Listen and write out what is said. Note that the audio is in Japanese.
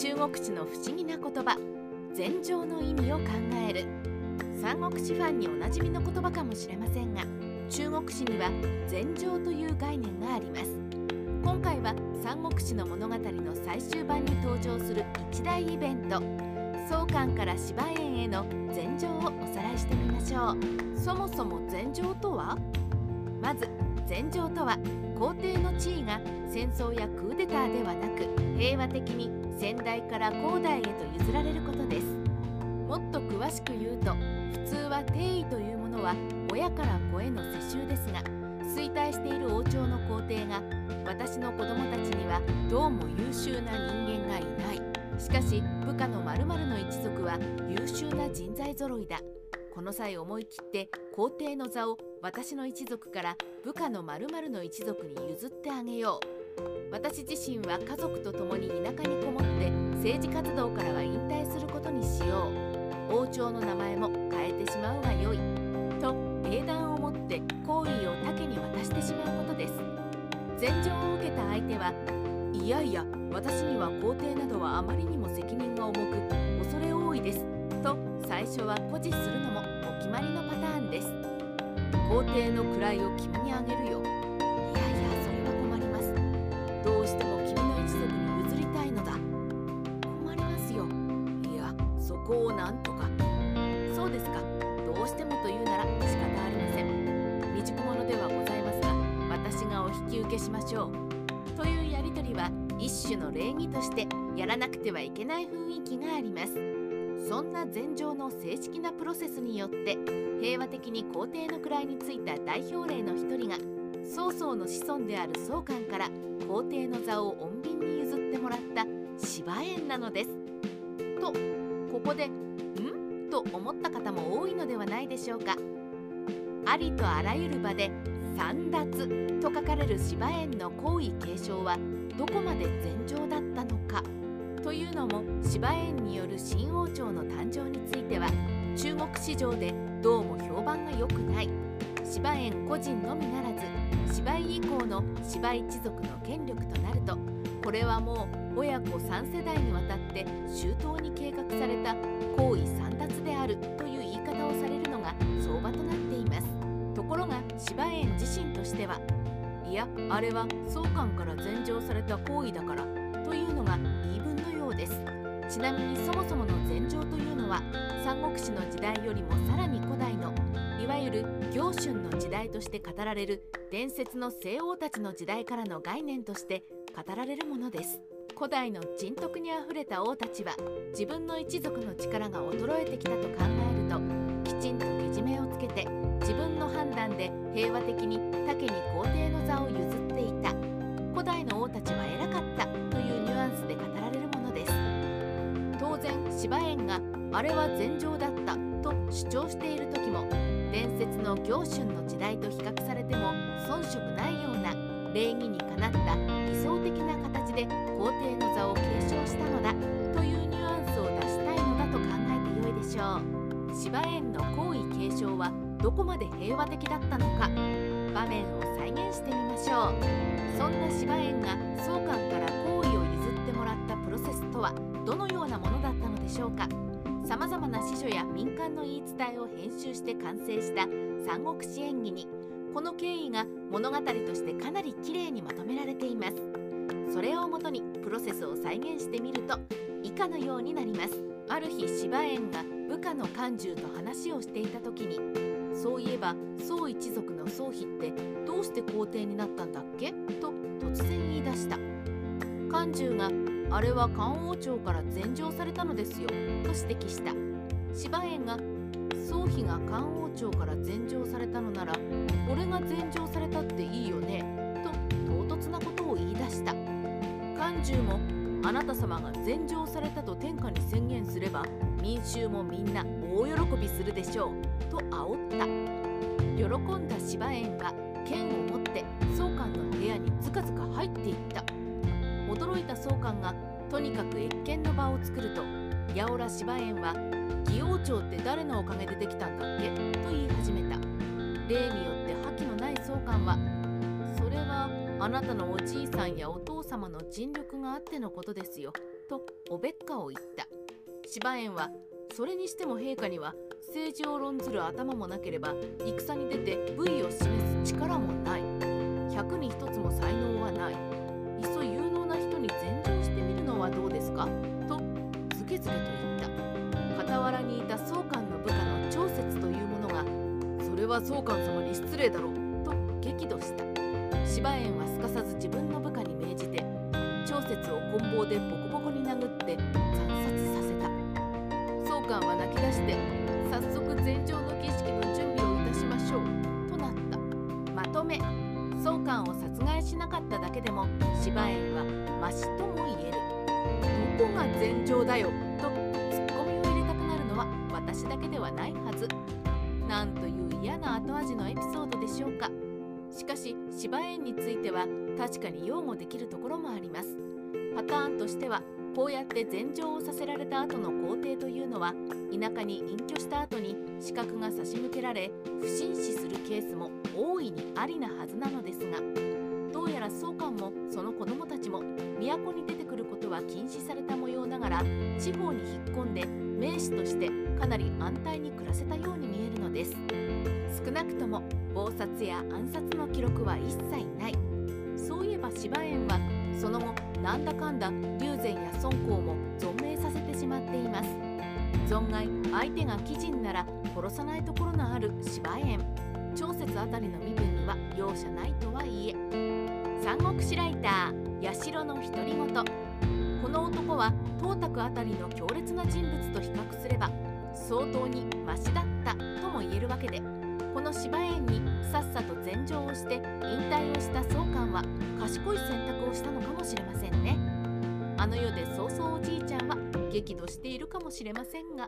中国史の不思議な言葉禅情の意味を考える。三国志ファンにおなじみの言葉かもしれませんが中国史には禅情という概念があります。今回は三国志の物語の最終版に登場する一大イベント宋官から芝園への禅情をおさらいしてみましょう。そもそも禅情とは？まず禅情とは皇帝の地位が戦争やクーデターではなく平和的に先代から後代へと譲られることです。もっと詳しく言うと普通は帝位というものは親から子への世襲ですが衰退している王朝の皇帝が私の子供たちにはどうも優秀な人間がいない。しかし部下の〇〇の一族は優秀な人材揃いだ。この際思い切って皇帝の座を私の一族から部下の〇〇の一族に譲ってあげよう。私自身は家族と共に田舎にこもって政治活動からは引退することにしよう。王朝の名前も変えてしまうがよい。と英断を持って好意を竹に渡してしまうことです。禅情を受けた相手はいやいや私には皇帝などはあまりにも責任が重く恐れ多いです。と最初は誇示するのもお決まりのパターンです。皇帝の位を君にあげるよそこをなんとか。そうですか。どうしてもというなら仕方ありません。未熟者ではございますが私がお引き受けしましょう。というやりとりは一種の礼儀としてやらなくてはいけない雰囲気があります。そんな禅情の正式なプロセスによって平和的に皇帝の位についた代表例の一人が曹操の子孫である宗官から皇帝の座を穏便に譲ってもらった芝園なのです。とここで「ん?」と思った方も多いのではないでしょうか。ありとあらゆる場で「三奪」と書かれる芝園の皇位継承はどこまで禅情だったのか。というのも芝園による新王朝の誕生については中国市場でどうも評判が良くない。芝園個人のみならず芝居以降の芝居一族の権力となるとこれはもう親子3世代にわたって周到に計画された皇位簒奪であるという言い方をされるのが相場となっています。ところが芝園自身としてはいやあれは宗官から禅譲された行為だからというのが言い分のようです。ちなみにそもそもの禅譲というのは三国志の時代よりもさらに古代のいわゆる行春の時代として語られる伝説の西王たちの時代からの概念として語られるものです。古代の人徳にあふれた王たちは自分の一族の力が衰えてきたと考えるときちんとけじめをつけて自分の判断で平和的に竹に皇帝の座を譲っていた。古代の王たちは偉かったというニュアンスで語られるものです。当然芝園があれは禅情だったと主張している時も伝説の行春の時代と比較されても遜色ないような礼儀にかなった理想的な形で皇帝の座を継承したのだというニュアンスを出したいのだと考えてよいでしょう。芝園の皇位継承はどこまで平和的だったのか場面を再現してみましょう。そんな芝園が宗官から皇位を譲ってもらったプロセスとはどのようなものだったのでしょうか。さまざまな史書や民間の言い伝えを編集して完成した三国志演義にこの経緯が物語としてかなり綺麗にまとめられています。それをもとにプロセスを再現してみると以下のようになります。ある日芝園が部下の漢中と話をしていた時にそういえば宋一族の宗妃ってどうして皇帝になったんだっけ？と突然言い出した。漢中があれは漢王朝から禅譲されたのですよ。と指摘した。芝園が宗妃が漢王朝から禅譲されたのなら俺が禅譲されたっていいよねと唐突なことを言い出した。漢中もあなた様が禅譲されたと天下に宣言すれば民衆もみんな大喜びするでしょうと煽った。喜んだ芝園は剣を持って宗官の部屋にずかずか入っていった。驚いた宗官がとにかく謁見の場を作ると八百良芝園は義王朝って誰のおかげでできたんだっけ？と言い始めた。例によって覇気のない宗官はそれはあなたのおじいさんやお父様の尽力があってのことですよ。とおべっかを言った。芝園はそれにしても陛下には政治を論ずる頭もなければ戦に出て武威を示す力もない。百に一つも才能はない。いっそ有能な人に禅譲は宗官様に失礼だろうと激怒した。芝園はすかさず自分の部下に命じて長節を棍棒でボコボコに殴って惨殺させた。宗官は泣き出して早速禅場の儀式の準備をいたしましょうとなった。まとめ宗官を殺害しなかっただけでも芝園はマシとも言える。どこが禅場だよとツッコミを入れたくなるのは私だけではないはず。なんという嫌な後味のエピソードでしょうか。しかし芝園については確かに擁護できるところもあります。パターンとしてはこうやって禅譲をさせられた後の皇帝というのは田舎に隠居した後に資格が差し向けられ不審死するケースも大いにありなはずなのですがどうやら宗官もその子供たちも都に出てくることは禁止された模様ながら地方に引っ込んで名士としてかなり安泰に暮らせたように見えるのです。少なくとも謀殺や暗殺の記録は一切ない。そういえば芝園はその後なんだかんだ龍禅や孫公も存命させてしまっています。存外相手が鬼人なら殺さないところのある芝園。長節あたりの身分には容赦ないとはいえ。三国志ライター八代の独り言。この男は東卓あたりの強烈な人物と比較すれば相当にマシだったとも言えるわけでこの芝園にさっさと禅譲をして引退をした宗官は賢い選択をしたのかもしれませんねあの世で早々おじいちゃんは激怒しているかもしれませんが。